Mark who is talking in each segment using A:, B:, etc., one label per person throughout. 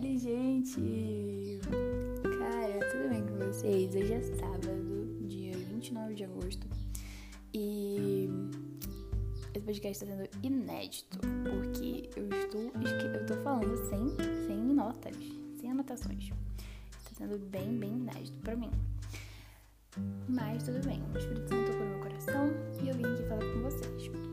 A: Olha, gente! Cara, tudo bem com vocês? Hoje é sábado, dia 29 de agosto, e esse podcast está sendo inédito, porque eu estou, eu tô falando sem, sem notas, sem anotações. Está sendo bem, bem inédito pra mim. Mas tudo bem, o Espírito Santo tocou no meu coração e eu vim aqui falar com vocês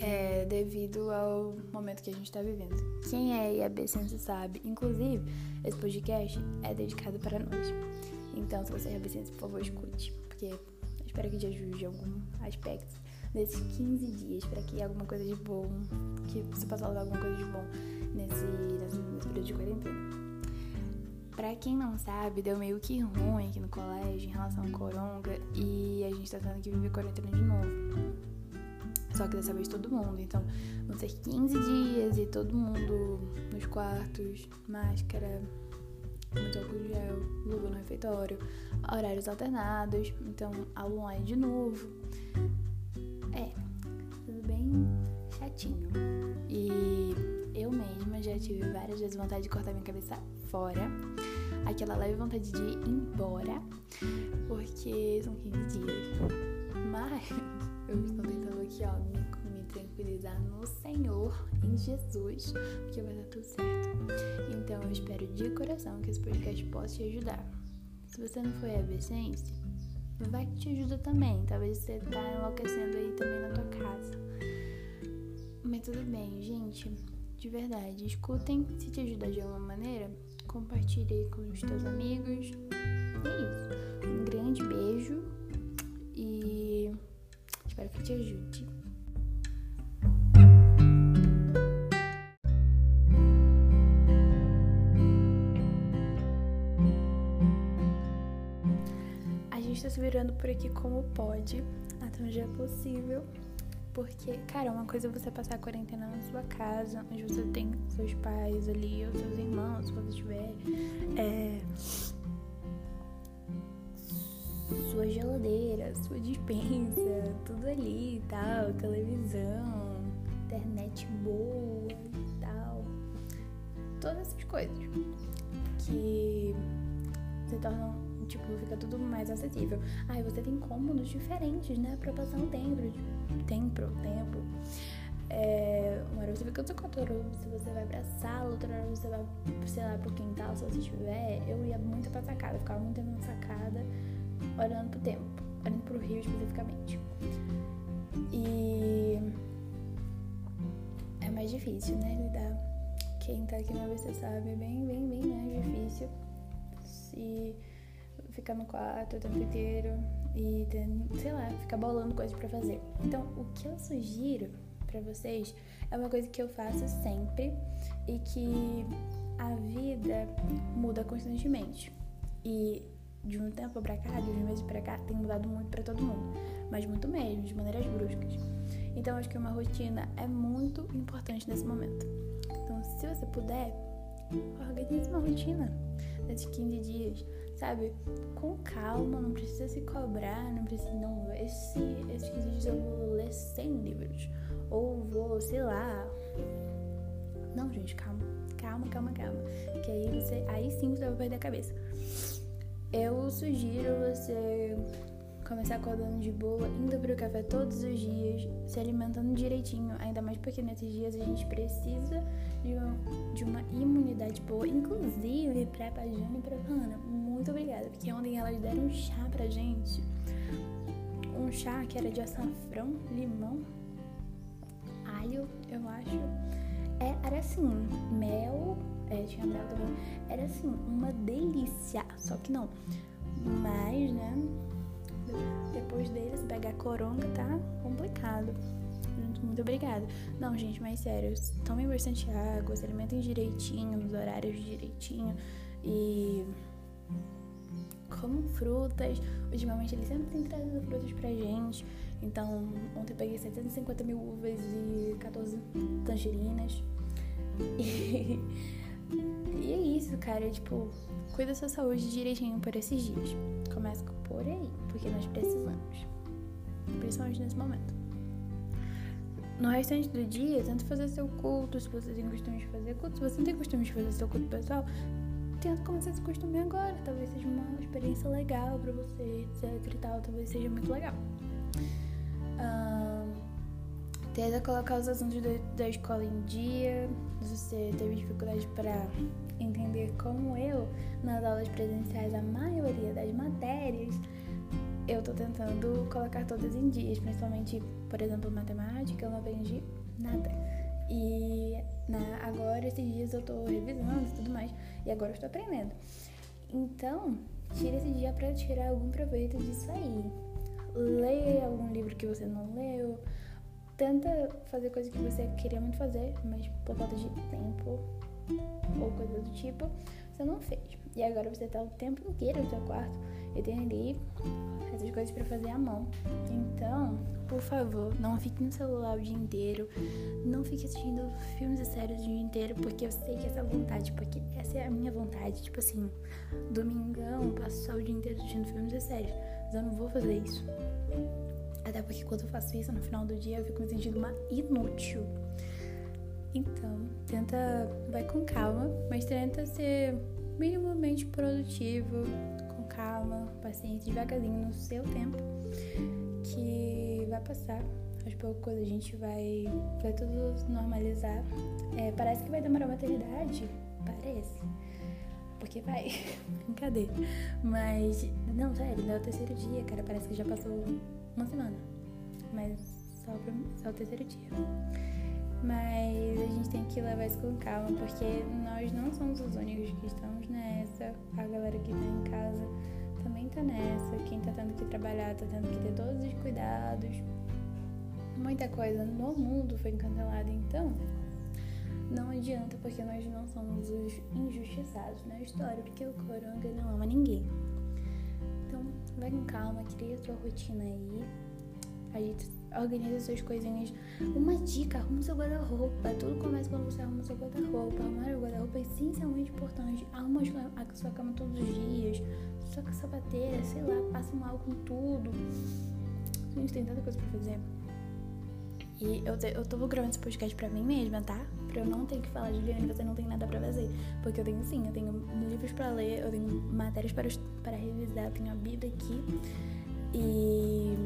A: é, devido ao momento que a gente está vivendo. Quem é IAB Sense sabe. Inclusive, esse podcast é dedicado para nós. Então, se você é IAB Sense, por favor, escute, porque eu espero que te ajude em algum aspecto nesses 15 dias, para que alguma coisa de bom, que você possa levar alguma coisa de bom nesse, nesse, nesse período de quarentena. Pra quem não sabe, deu meio que ruim aqui no colégio em relação ao coronga e a gente tá tendo que viver quarentena de novo. Só que dessa vez todo mundo. Então, vão ser 15 dias e todo mundo nos quartos, máscara, muito álcool gel, luva no refeitório, horários alternados. Então, aula online de novo. É, tudo bem chatinho. E eu mesma já tive várias vezes vontade de cortar minha cabeça fora. Aquela leve vontade de ir embora, porque são 15 dias. Mas eu estou tentando aqui, ó, me, me tranquilizar no Senhor, em Jesus, porque vai dar tudo certo. Então eu espero de coração que esse podcast possa te ajudar. Se você não foi absence, vai que te ajuda também. Talvez você tá enlouquecendo aí também na tua casa. Mas tudo bem, gente. De verdade, escutem. Se te ajudar de alguma maneira, compartilhe aí com os teus amigos. É isso. Virando por aqui como pode, até onde é possível. Porque, cara, uma coisa é você passar a quarentena na sua casa, onde você tem seus pais ali, ou seus irmãos, você tiver. É, sua geladeira, sua dispensa, tudo ali e tal, televisão, internet boa e tal. Todas essas coisas que se tornam, tipo, fica tudo mais acessível. E você tem cômodos diferentes, né, pra passar um tempo, tempo, tempo. É, uma hora você fica seu quarto, se você vai pra sala, outra hora você vai, sei lá, pro quintal, se você estiver. Eu ia muito pra sacada, ficava muito tempo na sacada olhando pro tempo, olhando pro rio especificamente. E é mais difícil, né? Lidar. Quem tá aqui na ABC sabe, é bem, bem, bem mais difícil se ficar no quarto o tempo inteiro e sei lá, ficar bolando coisas para fazer. Então, o que eu sugiro para vocês é uma coisa que eu faço sempre e que a vida muda constantemente. E de um tempo pra cá, de uns meses pra cá, tem mudado muito para todo mundo, mas muito mesmo, de maneiras bruscas. Então acho que uma rotina é muito importante nesse momento. Então, se você puder, organize uma rotina desses 15 dias, sabe? Com calma, não precisa se cobrar, não precisa. Não, esse, esses 15 dias eu vou ler 100 livros, ou vou, sei lá. Não, gente, calma, calma, calma, calma. Que aí você. Aí sim você vai perder a cabeça. Eu sugiro você começar acordando de boa, indo pro café todos os dias, se alimentando direitinho, ainda mais porque nesses dias a gente precisa de uma, de uma imunidade boa. Inclusive, pra Pajana e pra Ana, muito obrigada, porque ontem elas deram um chá pra gente. Um chá que era de açafrão, limão, alho, eu acho. É, era assim, mel, é, tinha mel também. Era assim, uma delícia. Só que não. Mas, né? Depois deles, pegar coronga tá complicado. Muito obrigada. Não, gente, mas sério, tomem bastante água, se alimentem direitinho, nos horários direitinho. E comam frutas. Ultimamente eles sempre têm trazido frutas pra gente. Então, ontem eu peguei 750 mil uvas e 14 tangerinas. E e é isso, cara. Tipo, cuida da sua saúde direitinho por esses dias. Começa por aí, porque nós precisamos. Principalmente nesse momento. no restante do dia, tenta fazer seu culto, se você tem costume de fazer culto. Se você não tem costume de fazer seu culto pessoal, tenta começar esse costume agora. Talvez seja uma experiência legal pra você, etc e tal. Talvez seja muito legal. Um, tenta colocar os assuntos da escola em dia. Você teve dificuldade para entender como eu, nas aulas presenciais, a maioria das matérias, eu tô tentando colocar todas em dias, principalmente, por exemplo, matemática, eu não aprendi nada. E na, agora, esses dias, eu tô revisando e tudo mais, e agora eu estou aprendendo. Então, tira esse dia para tirar algum proveito disso aí. Leia algum livro que você não leu, tenta fazer coisas que você queria muito fazer, mas por falta de tempo ou coisa do tipo, você não fez. E agora você tá o tempo inteiro no seu quarto e tem ali essas coisas para fazer à mão. Então, por favor, não fique no celular o dia inteiro, não fique assistindo filmes e séries o dia inteiro, porque eu sei que essa vontade, porque essa é a minha vontade, tipo assim, domingão, passo só o dia inteiro assistindo filmes e séries, mas eu não vou fazer isso. Até porque quando eu faço isso, no final do dia eu fico me sentindo uma inútil. Então, tenta, vai com calma, mas tenta ser minimamente produtivo, com calma, paciente, devagarzinho no seu tempo, que vai passar. Aos poucos a gente vai, vai tudo normalizar. É, parece que vai demorar uma eternidade, parece. Porque vai, brincadeira. Mas, não, sério, é o terceiro dia, cara. Parece que já passou uma semana. Mas só, pra, só o terceiro dia. Mas a gente tem que levar isso com calma, porque nós não somos os únicos que estamos nessa. A galera que tá em casa também tá nessa. Quem tá tendo que trabalhar tá tendo que ter todos os cuidados. Muita coisa no mundo foi cancelada, então não adianta, porque nós não somos os injustiçados na história, porque o coronga não ama ninguém. Vai com calma, cria sua rotina aí. A gente organiza suas coisinhas. Uma dica, arruma seu guarda-roupa. Tudo começa quando você arruma seu guarda-roupa. Arrumar o guarda-roupa é essencialmente importante. Arruma a sua cama todos os dias. Sua sapateira, sei lá, passa um álcool em tudo. Gente, tem tanta coisa pra fazer. E eu, te, eu tô gravando esse podcast pra mim mesma, tá? Pra eu não ter que falar, Juliane, você não tem nada pra fazer. Porque eu tenho sim, eu tenho livros pra ler, eu tenho matérias para, para revisar, eu tenho a Bíblia aqui. E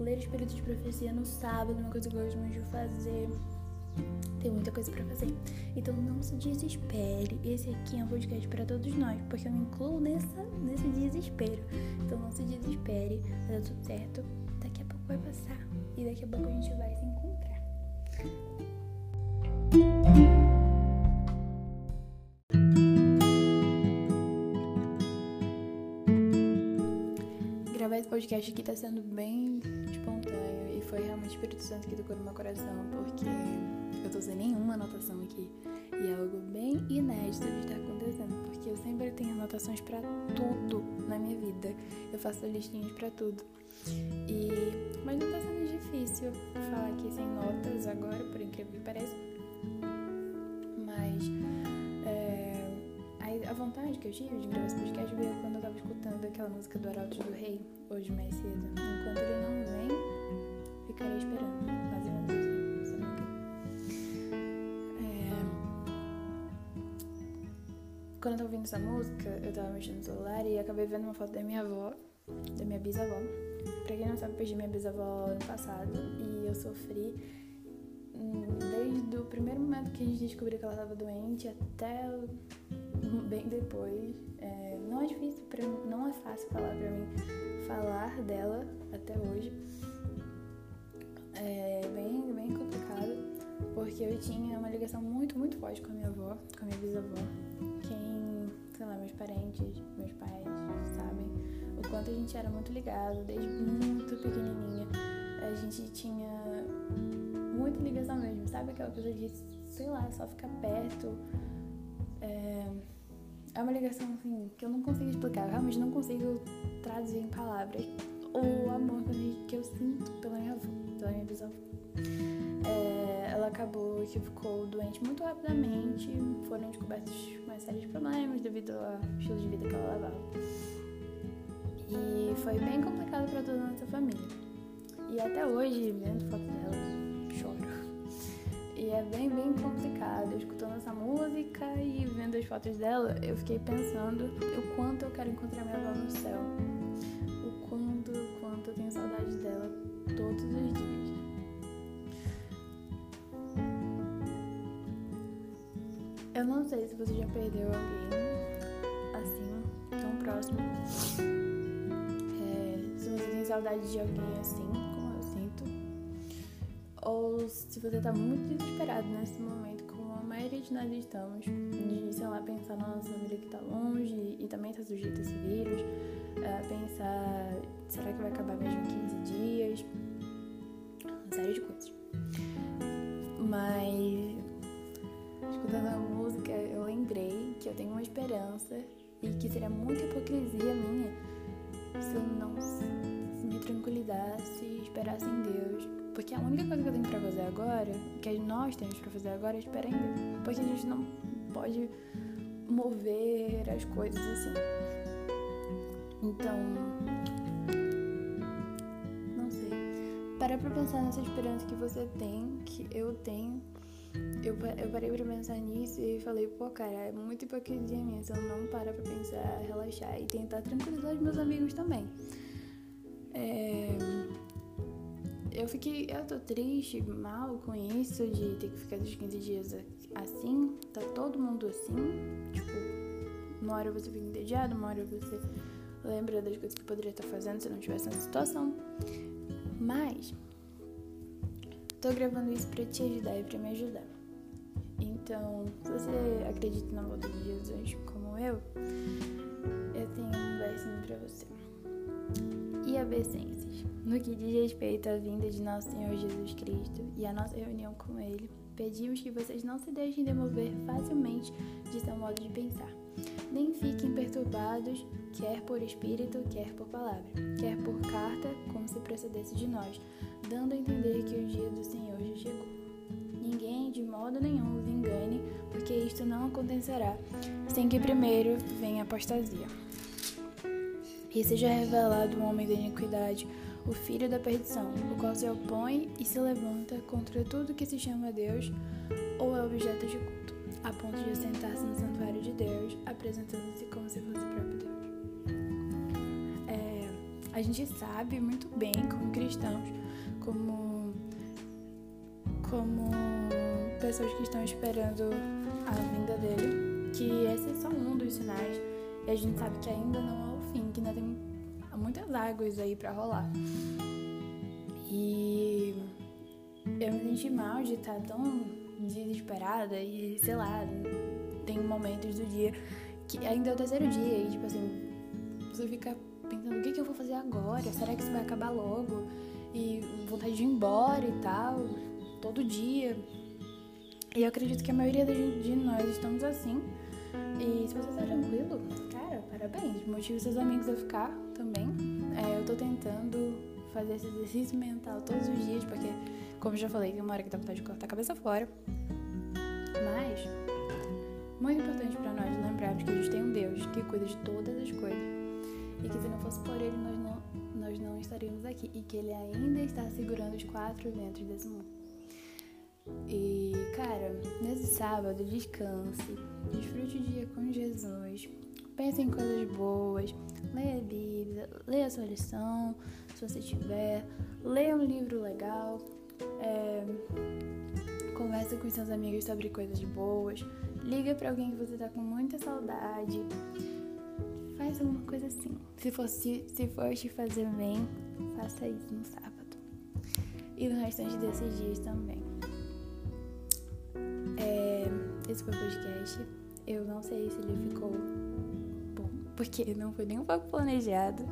A: ler Espírito de Profecia no sábado, uma coisa que eu gosto muito de fazer. Tem muita coisa para fazer. Então não se desespere. Esse aqui é um podcast para todos nós, porque eu me incluo nessa, nesse desespero. Então não se desespere, vai dar tudo certo. Daqui a pouco vai passar. E daqui a pouco a gente vai se encontrar. Gravar esse podcast aqui tá sendo bem espontâneo e foi realmente o Espírito Santo que tocou no meu coração, porque eu tô sem nenhuma anotação aqui. E é algo bem inédito de estar acontecendo, porque eu sempre tenho anotações para tudo na minha vida. Eu faço listinhas para tudo. E mas não tá sendo difícil falar aqui sem notas agora, por incrível que pareça. Mas é, a, vontade que eu tive de gravar esse podcast veio quando eu tava escutando aquela música do Arauto do Rei, hoje mais cedo. Enquanto ele não vem, ficarei esperando. É, Quando eu tava ouvindo essa música, eu tava mexendo no celular e acabei vendo uma foto da minha avó, da minha bisavó. Pra quem não sabe, perdi minha bisavó ano passado e eu sofri hum, desde o primeiro momento que a gente descobriu que ela estava doente até bem depois. É, não é difícil, pra, não é fácil falar pra mim falar dela até hoje. É bem, bem complicado, porque eu tinha uma ligação muito, muito forte com a minha avó, com a minha bisavó. Quem, sei lá, meus parentes, meus pais sabem o quanto a gente era muito ligado, desde muito pequenininha. A gente tinha muita ligação mesmo, sabe aquela coisa de, sei lá, só ficar perto. É, é uma ligação assim que eu não consigo explicar, eu realmente não consigo traduzir em palavras o amor que eu sinto pela minha avó, pela minha bisavó. É, ela acabou que ficou doente muito rapidamente, foram descobertos mais sérios problemas devido ao estilo de vida que ela levava. E foi bem complicado para toda a nossa família. E até hoje, vendo foto dela, choro. E é bem, bem complicado. Escutando essa música e vendo as fotos dela, eu fiquei pensando o quanto eu quero encontrar minha avó no céu. O quanto, o quanto eu tenho saudade dela todos os dias. Eu não sei se você já perdeu alguém assim, tão próximo. Saudade de alguém assim, como eu sinto. Ou se você tá muito desesperado nesse momento, como a maioria de nós estamos, de, sei lá, pensar na nossa família que tá longe e também tá sujeita a esse vírus. É, pensar, será que vai acabar mesmo em 15 dias? Uma série de coisas. Mas escutando a música, eu lembrei que eu tenho uma esperança e que seria muita hipocrisia minha se eu não me tranquilizasse e esperasse em Deus. Porque a única coisa que eu tenho pra fazer agora, que nós temos pra fazer agora, é esperar em Deus. Porque a gente não pode mover as coisas assim. Então, não sei. Para pra pensar nessa esperança que você tem, que eu tenho eu, eu parei pra pensar nisso e falei, pô, cara, é muito hipocrisia minha se eu não parar pra pensar, relaxar e tentar tranquilizar os meus amigos também. É... Eu fiquei, eu tô triste, mal com isso, de ter que ficar dos 15 dias assim, tá todo mundo assim, tipo, uma hora você fica entediado, uma hora você lembra das coisas que poderia estar fazendo se não tivesse nessa situação. Mas, tô gravando isso pra te ajudar e pra me ajudar. Então, se você acredita na volta de Jesus como eu, eu tenho um versinho pra você. E obedecenses. No que diz respeito à vinda de nosso Senhor Jesus Cristo e à nossa reunião com Ele, pedimos que vocês não se deixem demover facilmente de seu modo de pensar, nem fiquem perturbados, quer por espírito, quer por palavra, quer por carta, como se procedesse de nós, dando a entender que o dia do Senhor já chegou. Ninguém de modo nenhum os engane, porque isto não acontecerá sem que primeiro venha apostasia. Seja revelado o homem da iniquidade, o filho da perdição, o qual se opõe e se levanta contra tudo que se chama Deus ou é objeto de culto, a ponto de sentar-se no santuário de Deus, apresentando-se como se fosse o próprio Deus. É, a gente sabe muito bem, como cristãos, como, como pessoas que estão esperando a vinda dele, que esse é só um dos sinais, e a gente sabe que ainda não é fim, que ainda tem muitas águas aí para rolar. E eu me senti mal de estar tão desesperada e sei lá, tem momentos do dia que ainda é o terceiro dia e tipo assim, você fica pensando o que, que eu vou fazer agora? Será que isso vai acabar logo? E vontade de ir embora e tal, todo dia. E eu acredito que a maioria de nós estamos assim. E se você está tranquilo, parabéns. Motive seus amigos a ficar também. É, eu tô tentando fazer esse exercício mental todos os dias, porque, como já falei, tem uma hora que dá vontade de cortar a cabeça fora. Mas, muito importante para nós lembrarmos que a gente tem um Deus que cuida de todas as coisas. E que se não fosse por Ele, nós não, nós não estaríamos aqui. E que Ele ainda está segurando os quatro ventos desse mundo. E, cara, nesse sábado, descanse, desfrute o dia com Jesus, pense em coisas boas, leia a Bíblia, leia a sua lição, se você tiver, leia um livro legal, é, converse com seus amigos sobre coisas boas, liga para alguém que você tá com muita saudade, faz alguma coisa assim. Se for, se, se for te fazer bem, faça isso no sábado. E no restante desses dias também. É, esse foi o podcast. Eu não sei se ele ficou porque não foi nem um pouco planejado.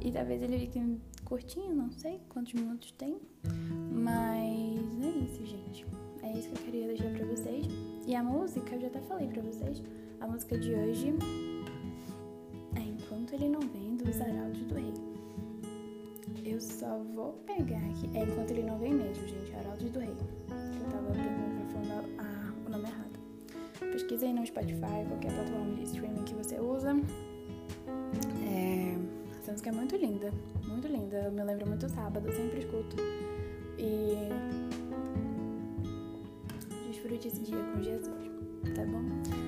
A: E talvez ele fique curtinho, não sei quantos minutos tem. Mas é isso, gente. É isso que eu queria deixar pra vocês. E a música, eu já até falei pra vocês. A música de hoje é Enquanto Ele Não Vem, dos Arautos do Rei. Eu só vou pegar aqui. É Enquanto Ele Não Vem mesmo, gente. Arautos do Rei. Eu tava pensando ah, o nome errado. Pesquisa aí no Spotify, qualquer plataforma de streaming que você usa. É, essa música é muito linda, muito linda. Eu me lembro muito sábado, eu sempre escuto. E desfrute esse dia com Jesus, tá bom?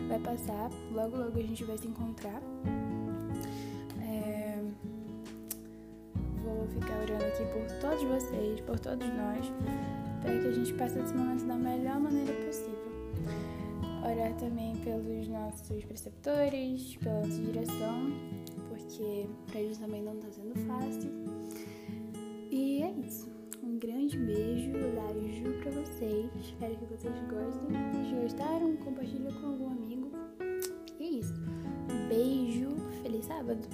A: Vai passar, logo logo a gente vai se encontrar. É... Vou ficar orando aqui por todos vocês, por todos nós, para que a gente passe esse momento da melhor maneira possível. Orar também pelos nossos preceptores, pela nossa direção, porque para eles também não está sendo fácil. E é isso. Um grande beijo, Laju pra vocês. Espero que vocês gostem. Se gostaram, compartilha com algum amigo. E é isso. Beijo, feliz sábado.